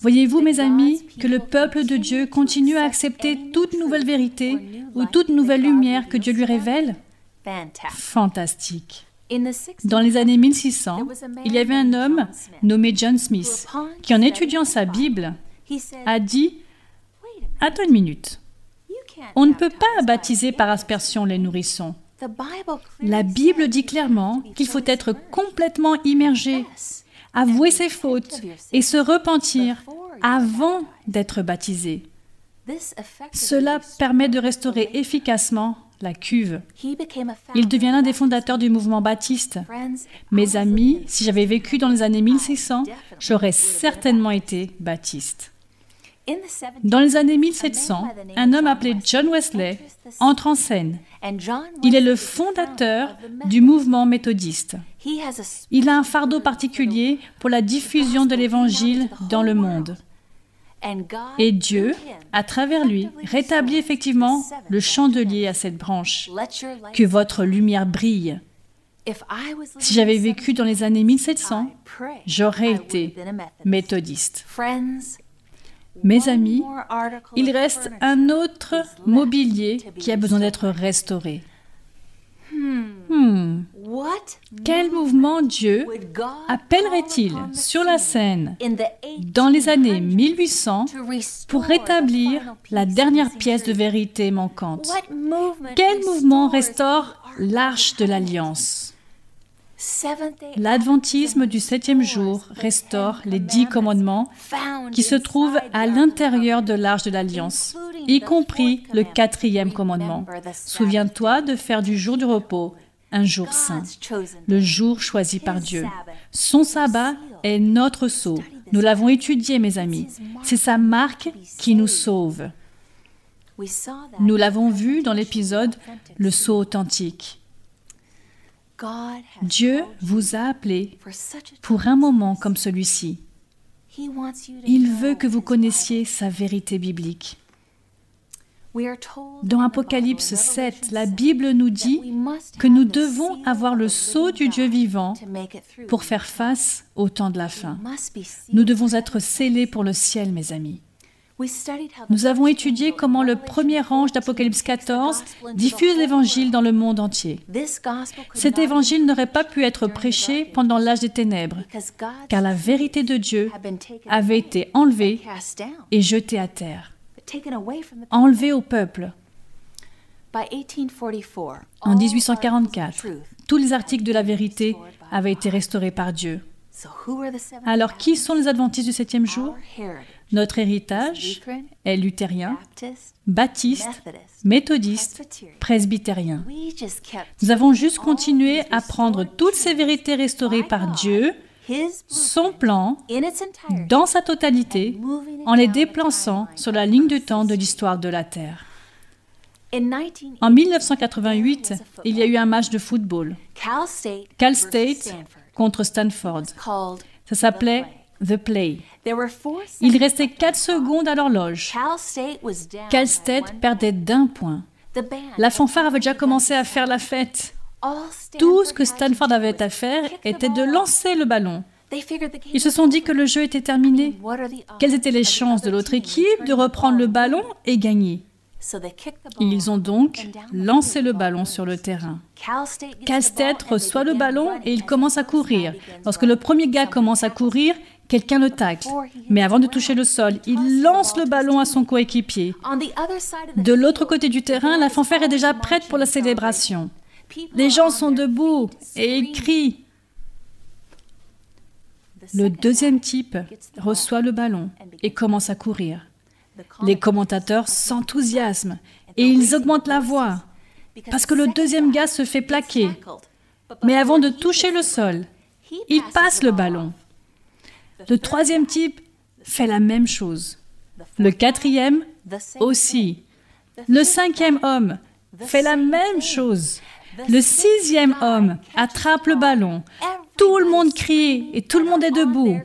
Voyez-vous, mes amis, que le peuple de Dieu continue à accepter toute nouvelle vérité ou toute nouvelle lumière que Dieu lui révèle? Fantastique. Dans les années 1600, il y avait un homme nommé John Smith qui, en étudiant sa Bible, a dit Attends une minute. On ne peut pas baptiser par aspersion les nourrissons. La Bible dit clairement qu'il faut être complètement immergé, avouer ses fautes et se repentir avant d'être baptisé. Cela permet de restaurer efficacement la cuve. Il devient l'un des fondateurs du mouvement baptiste. Mes amis, si j'avais vécu dans les années 1600, j'aurais certainement été baptiste. Dans les années 1700, un homme appelé John Wesley entre en scène. Il est le fondateur du mouvement méthodiste. Il a un fardeau particulier pour la diffusion de l'Évangile dans le monde. Et Dieu, à travers lui, rétablit effectivement le chandelier à cette branche. Que votre lumière brille. Si j'avais vécu dans les années 1700, j'aurais été méthodiste. Mes amis, il reste un autre mobilier qui a besoin d'être restauré. Hmm. Quel mouvement Dieu appellerait-il sur la scène dans les années 1800 pour rétablir la dernière pièce de vérité manquante? Quel mouvement restaure l'arche de l'alliance? L'adventisme du septième jour restaure les dix commandements qui se trouvent à l'intérieur de l'arche de l'alliance, y compris le quatrième commandement. Souviens-toi de faire du jour du repos un jour saint, le jour choisi par Dieu. Son sabbat est notre sceau. Nous l'avons étudié, mes amis. C'est sa marque qui nous sauve. Nous l'avons vu dans l'épisode Le sceau authentique. Dieu vous a appelé pour un moment comme celui-ci. Il veut que vous connaissiez sa vérité biblique. Dans Apocalypse 7, la Bible nous dit que nous devons avoir le sceau du Dieu vivant pour faire face au temps de la fin. Nous devons être scellés pour le ciel, mes amis. Nous avons étudié comment le premier ange d'Apocalypse 14 diffuse l'évangile dans le monde entier. Cet évangile n'aurait pas pu être prêché pendant l'âge des ténèbres, car la vérité de Dieu avait été enlevée et jetée à terre, enlevée au peuple. En 1844, tous les articles de la vérité avaient été restaurés par Dieu. Alors, qui sont les adventistes du septième jour? Notre héritage est luthérien, baptiste, méthodiste, presbytérien. Nous avons juste continué à prendre toutes ces vérités restaurées par Dieu, son plan, dans sa totalité, en les déplaçant sur la ligne du temps de l'histoire de la Terre. En 1988, il y a eu un match de football. Cal State contre Stanford. Ça s'appelait The Play. Il restait 4 secondes à l'horloge. Cal State perdait d'un point. La fanfare avait déjà commencé à faire la fête. Tout ce que Stanford avait à faire était de lancer le ballon. Ils se sont dit que le jeu était terminé. Quelles étaient les chances de l'autre équipe de reprendre le ballon et gagner? Ils ont donc lancé le ballon sur le terrain. Cal State reçoit le ballon et il commence à courir. Lorsque le premier gars commence à courir, quelqu'un le tacle. Mais avant de toucher le sol, il lance le ballon à son coéquipier. De l'autre côté du terrain, la fanfare est déjà prête pour la célébration. Les gens sont debout et ils crient. Le deuxième type reçoit le ballon et commence à courir. Les commentateurs s'enthousiasment et ils augmentent la voix parce que le deuxième gars se fait plaquer. Mais avant de toucher le sol, il passe le ballon. Le troisième type fait la même chose. Le quatrième aussi. Le cinquième homme fait la même chose. Le sixième homme attrape le ballon. Tout le monde crie et tout le monde est debout.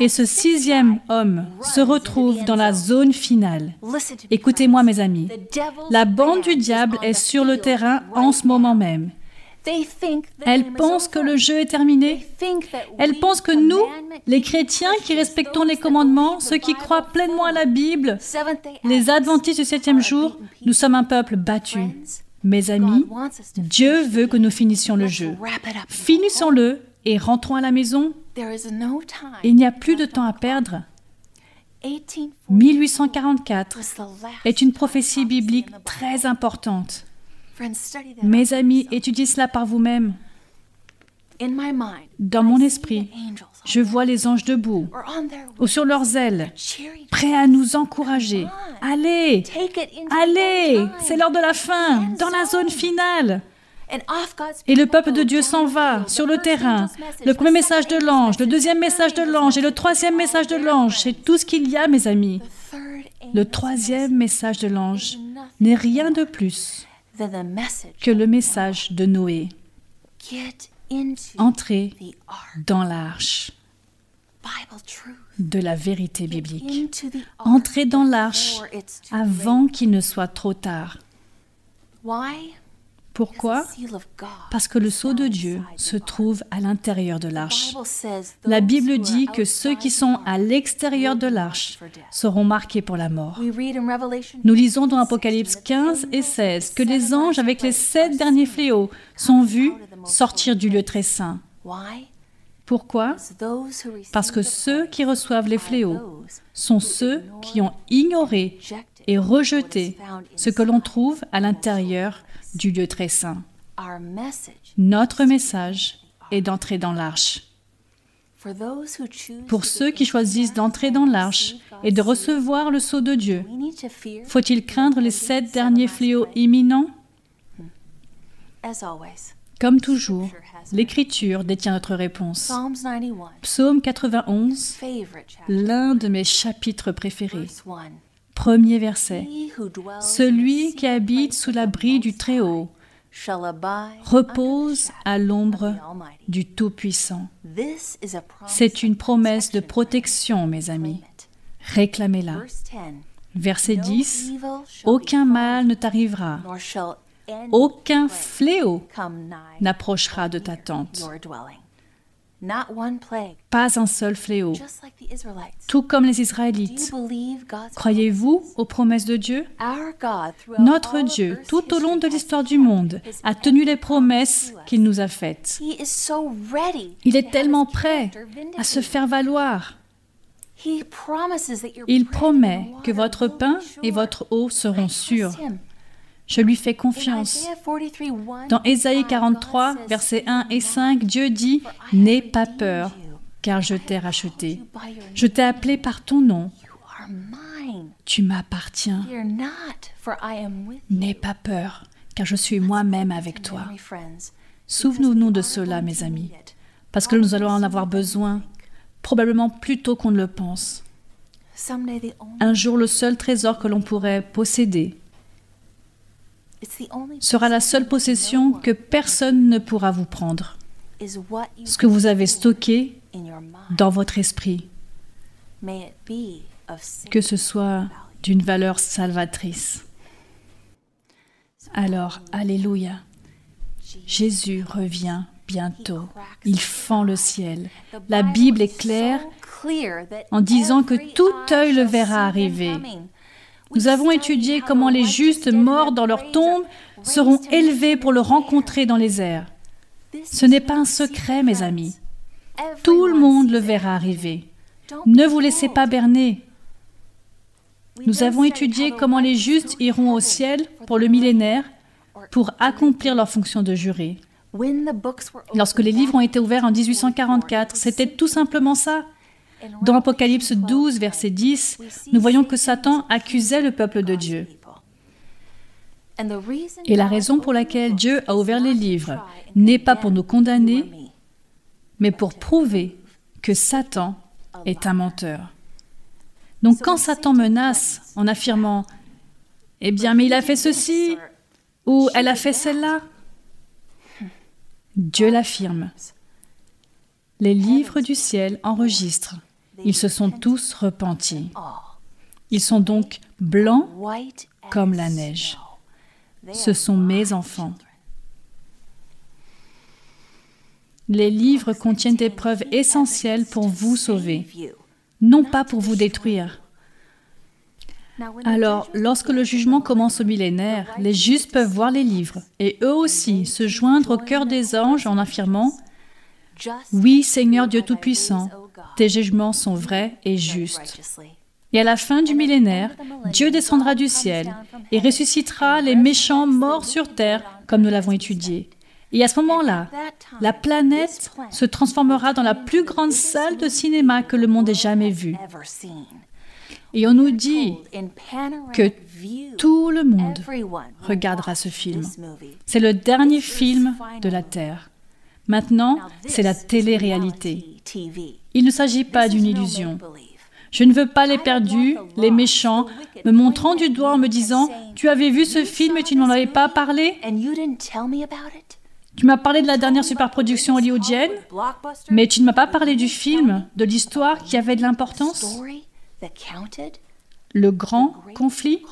Et ce sixième homme se retrouve dans la zone finale. Écoutez-moi mes amis, la bande du diable est sur le terrain en ce moment même. Elle pense que le jeu est terminé. Elle pense que nous, les chrétiens qui respectons les commandements, ceux qui croient pleinement à la Bible, les adventistes du septième jour, nous sommes un peuple battu. Mes amis, Dieu veut que nous finissions le jeu. Finissons-le et rentrons à la maison il n'y a plus de temps à perdre. 1844 est une prophétie biblique très importante. Mes amis, étudiez cela par vous-même. Dans mon esprit, je vois les anges debout ou sur leurs ailes, prêts à nous encourager. Allez, allez, c'est l'heure de la fin, dans la zone finale. Et le peuple de Dieu s'en va sur le terrain. Le premier message de l'ange, le deuxième message de l'ange et le troisième message de l'ange, c'est tout ce qu'il y a, mes amis. Le troisième message. de l'ange n'est rien de plus que le message de Noé. Entrez dans l'arche de la vérité biblique. Entrez dans l'arche avant qu'il ne soit trop tard. Pourquoi? Parce que le sceau de Dieu se trouve à l'intérieur de l'arche. La Bible dit que ceux qui sont à l'extérieur de l'arche seront marqués pour la mort. Nous lisons dans Apocalypse 15 et 16 que les anges avec les sept derniers fléaux sont vus sortir du lieu très saint. Pourquoi? Parce que ceux qui reçoivent les fléaux sont ceux qui ont ignoré et rejeté ce que l'on trouve à l'intérieur du lieu très saint. Notre message est d'entrer dans l'arche. Pour ceux qui choisissent d'entrer dans l'arche et de recevoir le sceau de Dieu, faut-il craindre les sept derniers fléaux imminents? Comme toujours, l'Écriture détient notre réponse. Psaume 91, l'un de mes chapitres préférés. Premier verset. Celui qui habite sous l'abri du Très-Haut repose à l'ombre du Tout-Puissant. C'est une promesse de protection, mes amis. Réclamez-la. Verset 10. Aucun mal ne t'arrivera. Aucun fléau n'approchera de ta tente. Pas un seul fléau. Tout comme les Israélites. Croyez-vous aux promesses de Dieu? Notre Dieu, tout au long de l'histoire du monde, a tenu les promesses qu'il nous a faites. Il est tellement prêt à se faire valoir. Il promet que votre pain et votre eau seront sûrs. Je lui fais confiance. Dans Ésaïe 43, versets 1 et 5, Dieu dit, N'aie pas peur, car je t'ai racheté. Je t'ai appelé par ton nom. Tu m'appartiens. N'aie pas peur, car je suis moi-même avec toi. Souvenons-nous de cela, mes amis, parce que nous allons en avoir besoin, probablement plus tôt qu'on ne le pense. Un jour, le seul trésor que l'on pourrait posséder, sera la seule possession que personne ne pourra vous prendre. Ce que vous avez stocké dans votre esprit, que ce soit d'une valeur salvatrice. Alors, Alléluia. Jésus revient bientôt. Il fend le ciel. La Bible est claire en disant que tout œil le verra arriver. Nous avons étudié comment les justes morts dans leur tombe seront élevés pour le rencontrer dans les airs. Ce n'est pas un secret, mes amis. Tout le monde le verra arriver. Ne vous laissez pas berner. Nous avons étudié comment les justes iront au ciel pour le millénaire pour accomplir leur fonction de juré. Lorsque les livres ont été ouverts en 1844, c'était tout simplement ça. Dans Apocalypse 12, verset 10, nous voyons que Satan accusait le peuple de Dieu. Et la raison pour laquelle Dieu a ouvert les livres n'est pas pour nous condamner, mais pour prouver que Satan est un menteur. Donc quand Satan menace en affirmant ⁇ Eh bien, mais il a fait ceci ⁇ ou ⁇ Elle a fait celle-là ⁇ Dieu l'affirme. Les livres du ciel enregistrent ils se sont tous repentis. Ils sont donc blancs comme la neige. Ce sont mes enfants. Les livres contiennent des preuves essentielles pour vous sauver, non pas pour vous détruire. Alors, lorsque le jugement commence au millénaire, les justes peuvent voir les livres et eux aussi se joindre au cœur des anges en affirmant Oui, Seigneur Dieu Tout-Puissant, tes jugements sont vrais et justes. Et à la fin du millénaire, Dieu descendra du ciel et ressuscitera les méchants morts sur terre, comme nous l'avons étudié. Et à ce moment-là, la planète se transformera dans la plus grande salle de cinéma que le monde ait jamais vue. Et on nous dit que tout le monde regardera ce film. C'est le dernier film de la Terre. Maintenant, c'est la télé-réalité. Il ne s'agit pas d'une illusion. Je ne veux pas les perdus, les méchants, me montrant du doigt en me disant Tu avais vu ce film et tu ne m'en avais pas parlé? Tu m'as parlé de la dernière superproduction hollywoodienne, mais tu ne m'as pas parlé du film, de l'histoire qui avait de l'importance? Le grand conflit?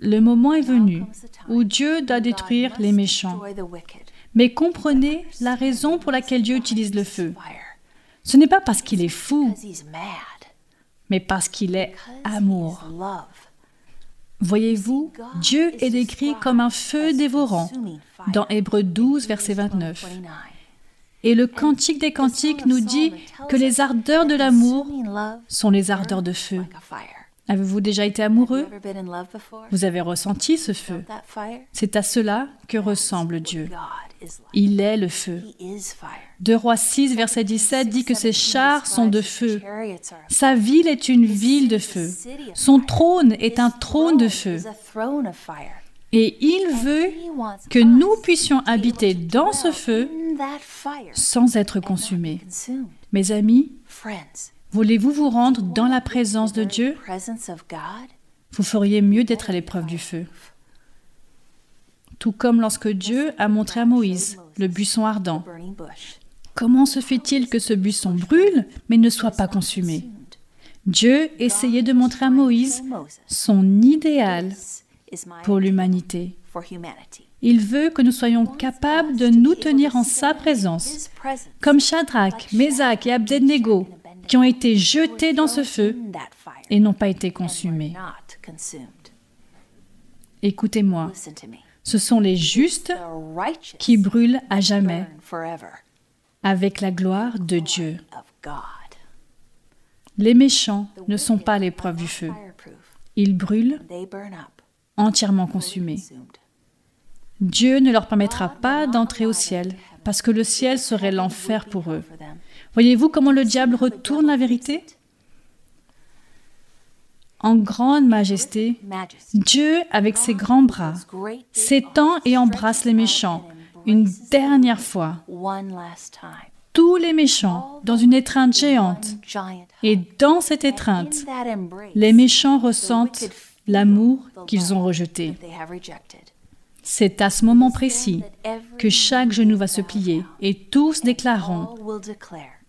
Le moment est venu où Dieu doit détruire les méchants. Mais comprenez la raison pour laquelle Dieu utilise le feu. Ce n'est pas parce qu'il est fou, mais parce qu'il est amour. Voyez-vous, Dieu est décrit comme un feu dévorant dans Hébreu 12, verset 29. Et le Cantique des Cantiques nous dit que les ardeurs de l'amour sont les ardeurs de feu. Avez-vous déjà été amoureux? Vous avez ressenti ce feu? C'est à cela que ressemble Dieu. Il est le feu. De Rois 6, verset 17 dit que ses chars sont de feu. Sa ville est une ville de feu. Son trône est un trône de feu. Et il veut que nous puissions habiter dans ce feu sans être consumés. Mes amis, Voulez-vous vous rendre dans la présence de Dieu? Vous feriez mieux d'être à l'épreuve du feu. Tout comme lorsque Dieu a montré à Moïse le buisson ardent. Comment se fait-il que ce buisson brûle mais ne soit pas consumé? Dieu essayait de montrer à Moïse son idéal pour l'humanité. Il veut que nous soyons capables de nous tenir en sa présence, comme Shadrach, Meshach et Abednego, qui ont été jetés dans ce feu et n'ont pas été consumés. Écoutez-moi, ce sont les justes qui brûlent à jamais avec la gloire de Dieu. Les méchants ne sont pas l'épreuve du feu. Ils brûlent entièrement consumés. Dieu ne leur permettra pas d'entrer au ciel parce que le ciel serait l'enfer pour eux. Voyez-vous comment le diable retourne la vérité? En grande majesté, Dieu, avec ses grands bras, s'étend et embrasse les méchants une dernière fois. Tous les méchants dans une étreinte géante. Et dans cette étreinte, les méchants ressentent l'amour qu'ils ont rejeté. C'est à ce moment précis que chaque genou va se plier et tous déclareront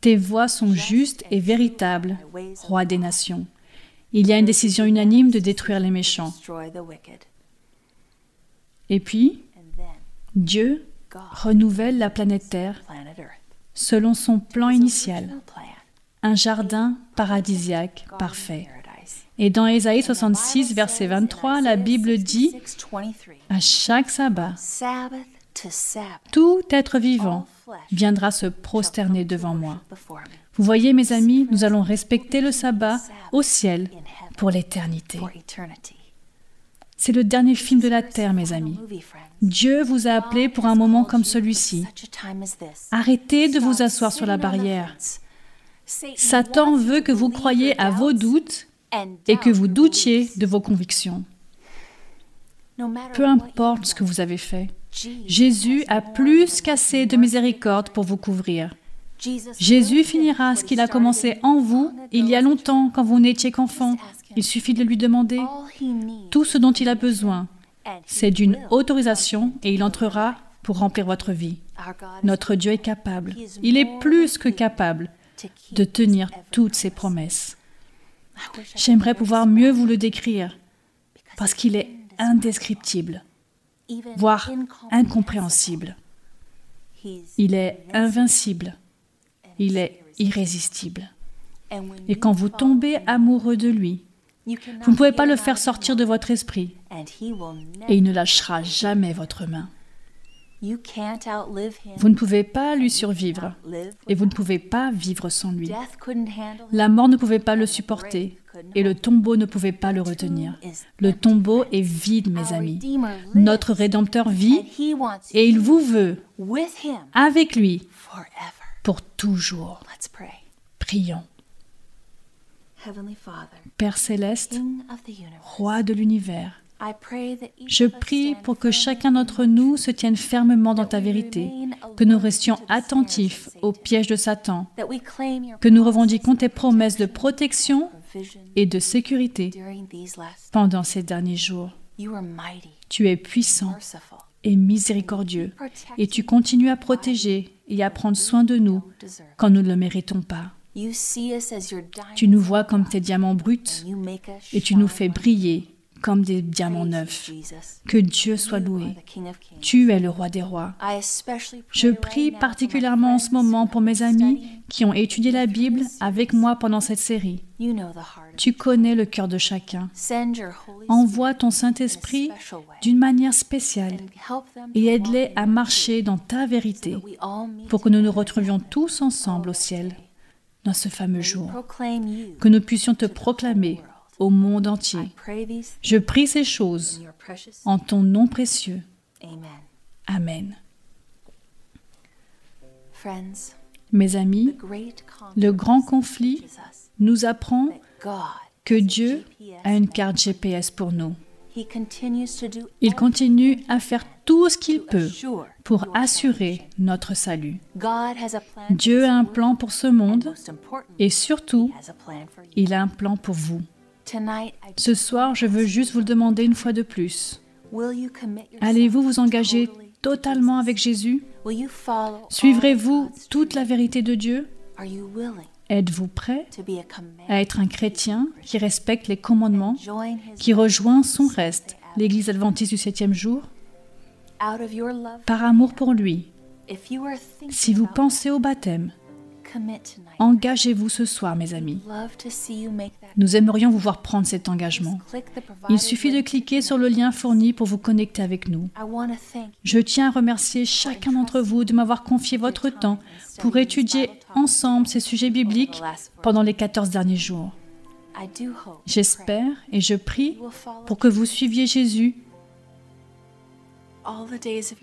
tes voix sont justes et véritables, roi des nations. Il y a une décision unanime de détruire les méchants. Et puis, Dieu renouvelle la planète Terre selon son plan initial, un jardin paradisiaque parfait. Et dans Ésaïe 66, verset 23, la Bible dit, à chaque sabbat, tout être vivant viendra se prosterner devant moi. Vous voyez, mes amis, nous allons respecter le sabbat au ciel pour l'éternité. C'est le dernier film de la terre, mes amis. Dieu vous a appelé pour un moment comme celui-ci. Arrêtez de vous asseoir sur la barrière. Satan veut que vous croyiez à vos doutes et que vous doutiez de vos convictions. Peu importe ce que vous avez fait, Jésus a plus qu'assez de miséricorde pour vous couvrir. Jésus finira ce qu'il a commencé en vous il y a longtemps quand vous n'étiez qu'enfant. Il suffit de lui demander tout ce dont il a besoin. C'est d'une autorisation et il entrera pour remplir votre vie. Notre Dieu est capable, il est plus que capable de tenir toutes ses promesses. J'aimerais pouvoir mieux vous le décrire parce qu'il est indescriptible voire incompréhensible. Il est invincible. Il est irrésistible. Et quand vous tombez amoureux de lui, vous ne pouvez pas le faire sortir de votre esprit. Et il ne lâchera jamais votre main. Vous ne pouvez pas lui survivre et vous ne pouvez pas vivre sans lui. La mort ne pouvait pas le supporter et le tombeau ne pouvait pas le retenir. Le tombeau est vide, mes amis. Notre Rédempteur vit et il vous veut avec lui pour toujours. Prions. Père céleste, roi de l'univers, je prie pour que chacun d'entre nous se tienne fermement dans ta vérité, que nous restions attentifs aux pièges de Satan, que nous revendiquons tes promesses de protection et de sécurité pendant ces derniers jours. Tu es puissant et miséricordieux, et tu continues à protéger et à prendre soin de nous quand nous ne le méritons pas. Tu nous vois comme tes diamants bruts et tu nous fais briller comme des diamants neufs. Que Dieu soit loué. Tu es le roi des rois. Je prie particulièrement en ce moment pour mes amis qui ont étudié la Bible avec moi pendant cette série. Tu connais le cœur de chacun. Envoie ton Saint-Esprit d'une manière spéciale et aide-les à marcher dans ta vérité pour que nous nous retrouvions tous ensemble au ciel dans ce fameux jour, que nous puissions te proclamer au monde entier. Je prie ces choses en ton nom précieux. Amen. Mes amis, le grand conflit nous apprend que Dieu a une carte GPS pour nous. Il continue à faire tout ce qu'il peut pour assurer notre salut. Dieu a un plan pour ce monde et surtout, il a un plan pour vous. Ce soir, je veux juste vous le demander une fois de plus. Allez-vous vous engager totalement avec Jésus? Suivrez-vous toute la vérité de Dieu? Êtes-vous prêt à être un chrétien qui respecte les commandements, qui rejoint son reste, l'Église adventiste du septième jour? Par amour pour lui, si vous pensez au baptême, Engagez-vous ce soir, mes amis. Nous aimerions vous voir prendre cet engagement. Il suffit de cliquer sur le lien fourni pour vous connecter avec nous. Je tiens à remercier chacun d'entre vous de m'avoir confié votre temps pour étudier ensemble ces sujets bibliques pendant les 14 derniers jours. J'espère et je prie pour que vous suiviez Jésus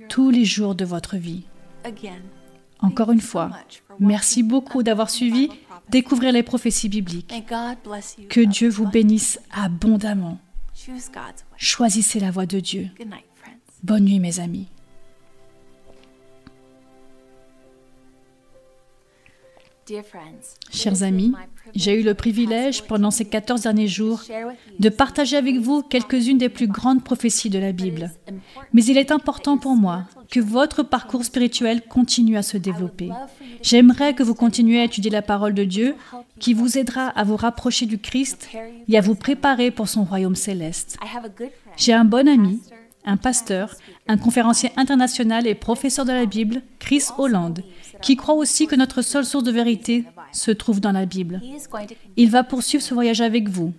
tous les jours de votre vie. Encore une fois, merci beaucoup d'avoir suivi Découvrir les prophéties bibliques. Que Dieu vous bénisse abondamment. Choisissez la voie de Dieu. Bonne nuit mes amis. Chers amis, j'ai eu le privilège pendant ces 14 derniers jours de partager avec vous quelques-unes des plus grandes prophéties de la Bible. Mais il est important pour moi que votre parcours spirituel continue à se développer. J'aimerais que vous continuiez à étudier la parole de Dieu qui vous aidera à vous rapprocher du Christ et à vous préparer pour son royaume céleste. J'ai un bon ami, un pasteur, un conférencier international et professeur de la Bible, Chris Holland, qui croit aussi que notre seule source de vérité se trouve dans la Bible. Il va poursuivre ce voyage avec vous.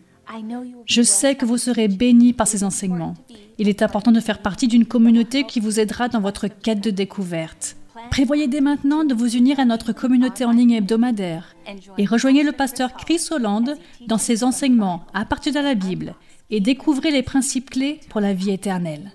Je sais que vous serez bénis par ces enseignements. Il est important de faire partie d'une communauté qui vous aidera dans votre quête de découverte. Prévoyez dès maintenant de vous unir à notre communauté en ligne hebdomadaire et rejoignez le pasteur Chris Holland dans ses enseignements à partir de la Bible et découvrez les principes clés pour la vie éternelle.